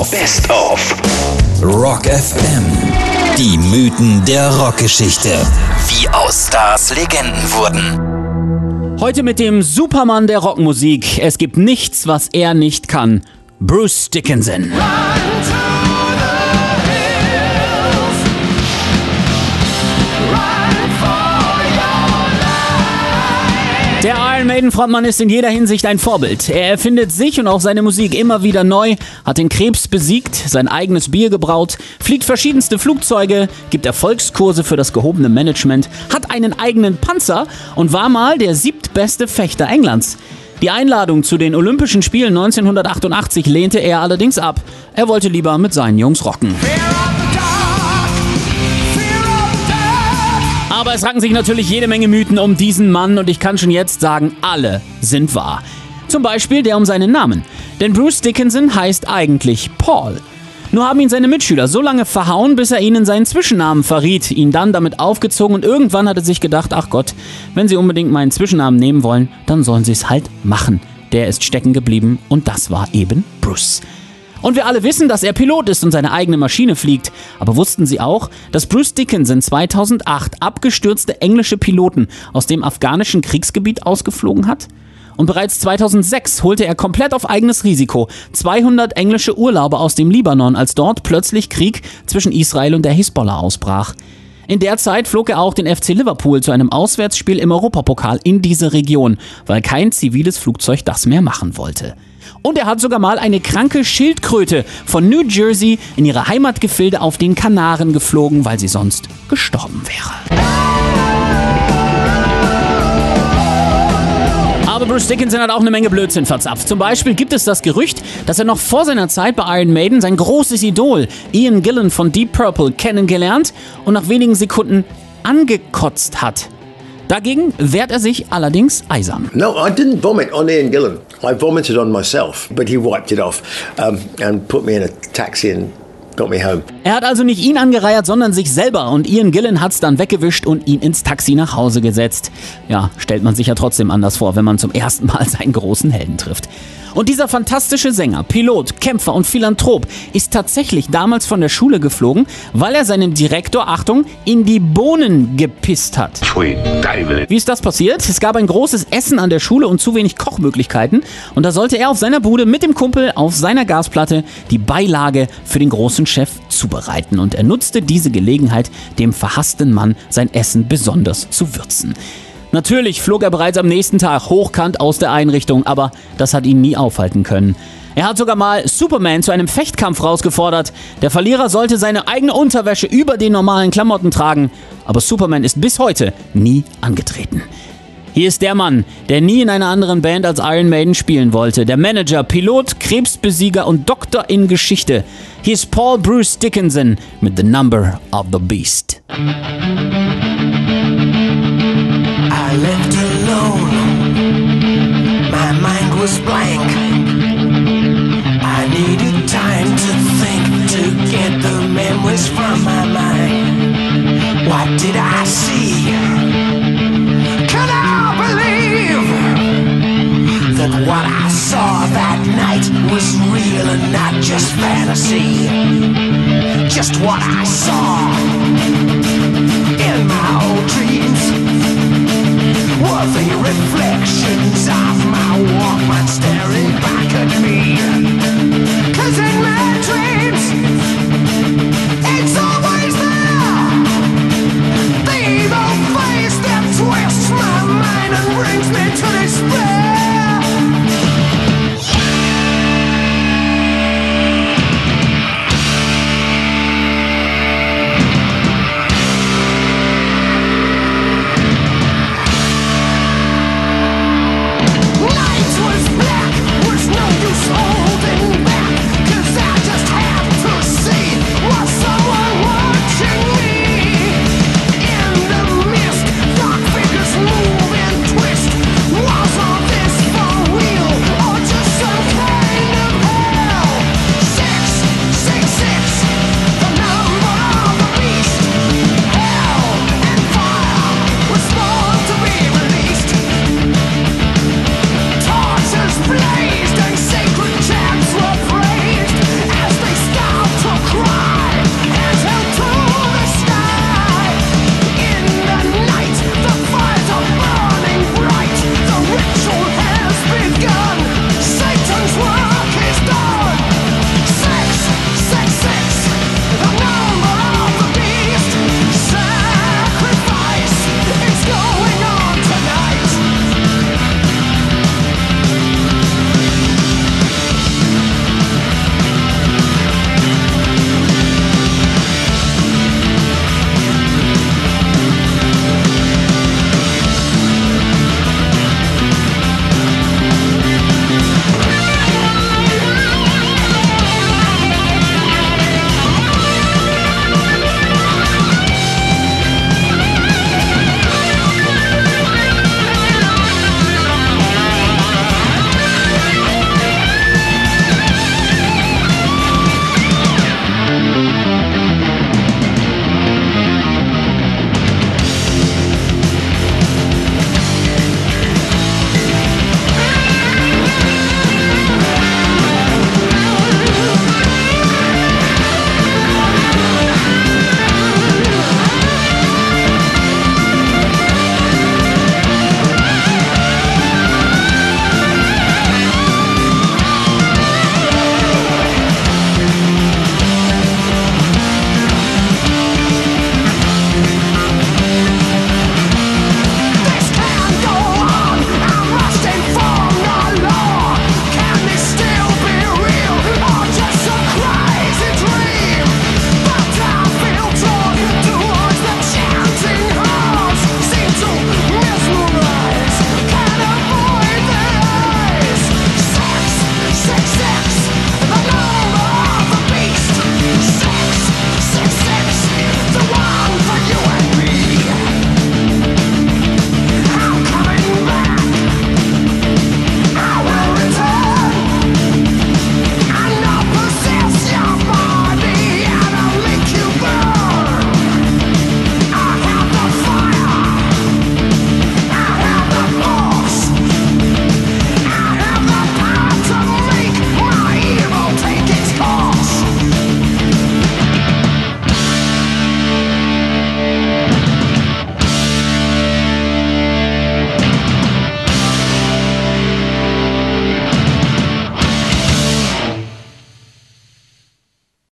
of. Best of. Rock FM. Die Mythen der Rockgeschichte. Wie aus Stars Legenden wurden. Heute mit dem Supermann der Rockmusik. Es gibt nichts, was er nicht kann. Bruce Dickinson. Der Iron Maiden Frontmann ist in jeder Hinsicht ein Vorbild. Er erfindet sich und auch seine Musik immer wieder neu, hat den Krebs besiegt, sein eigenes Bier gebraut, fliegt verschiedenste Flugzeuge, gibt Erfolgskurse für das gehobene Management, hat einen eigenen Panzer und war mal der siebtbeste Fechter Englands. Die Einladung zu den Olympischen Spielen 1988 lehnte er allerdings ab. Er wollte lieber mit seinen Jungs rocken. Aber es ranken sich natürlich jede Menge Mythen um diesen Mann und ich kann schon jetzt sagen, alle sind wahr. Zum Beispiel der um seinen Namen. Denn Bruce Dickinson heißt eigentlich Paul. Nur haben ihn seine Mitschüler so lange verhauen, bis er ihnen seinen Zwischennamen verriet, ihn dann damit aufgezogen und irgendwann hat er sich gedacht, ach Gott, wenn sie unbedingt meinen Zwischennamen nehmen wollen, dann sollen sie es halt machen. Der ist stecken geblieben und das war eben Bruce. Und wir alle wissen, dass er Pilot ist und seine eigene Maschine fliegt. Aber wussten Sie auch, dass Bruce Dickinson 2008 abgestürzte englische Piloten aus dem afghanischen Kriegsgebiet ausgeflogen hat? Und bereits 2006 holte er komplett auf eigenes Risiko 200 englische Urlauber aus dem Libanon, als dort plötzlich Krieg zwischen Israel und der Hisbollah ausbrach. In der Zeit flog er auch den FC Liverpool zu einem Auswärtsspiel im Europapokal in diese Region, weil kein ziviles Flugzeug das mehr machen wollte. Und er hat sogar mal eine kranke Schildkröte von New Jersey in ihre Heimatgefilde auf den Kanaren geflogen, weil sie sonst gestorben wäre. Aber Bruce Dickinson hat auch eine Menge Blödsinn verzapft. Zum Beispiel gibt es das Gerücht, dass er noch vor seiner Zeit bei Iron Maiden sein großes Idol Ian Gillan von Deep Purple kennengelernt und nach wenigen Sekunden angekotzt hat. Dagegen wehrt er sich allerdings eisern. No, I didn't vomit on Ian Gillan. I vomited on myself, but he wiped it off um, and put me in a taxi and got me home. Er hat also nicht ihn angereiert, sondern sich selber und Ian Gillan hat's dann weggewischt und ihn ins Taxi nach Hause gesetzt. Ja, stellt man sich ja trotzdem anders vor, wenn man zum ersten Mal seinen großen Helden trifft. Und dieser fantastische Sänger, Pilot, Kämpfer und Philanthrop ist tatsächlich damals von der Schule geflogen, weil er seinem Direktor, Achtung, in die Bohnen gepisst hat. Wie ist das passiert? Es gab ein großes Essen an der Schule und zu wenig Kochmöglichkeiten und da sollte er auf seiner Bude mit dem Kumpel auf seiner Gasplatte die Beilage für den großen Chef zubereiten und er nutzte diese Gelegenheit, dem verhassten Mann sein Essen besonders zu würzen. Natürlich flog er bereits am nächsten Tag hochkant aus der Einrichtung, aber das hat ihn nie aufhalten können. Er hat sogar mal Superman zu einem Fechtkampf rausgefordert. Der Verlierer sollte seine eigene Unterwäsche über den normalen Klamotten tragen, aber Superman ist bis heute nie angetreten. Hier ist der Mann, der nie in einer anderen Band als Iron Maiden spielen wollte. Der Manager, Pilot, Krebsbesieger und Doktor in Geschichte. Hier ist Paul Bruce Dickinson mit The Number of the Beast. Just fantasy? Just what I saw in my old dreams you know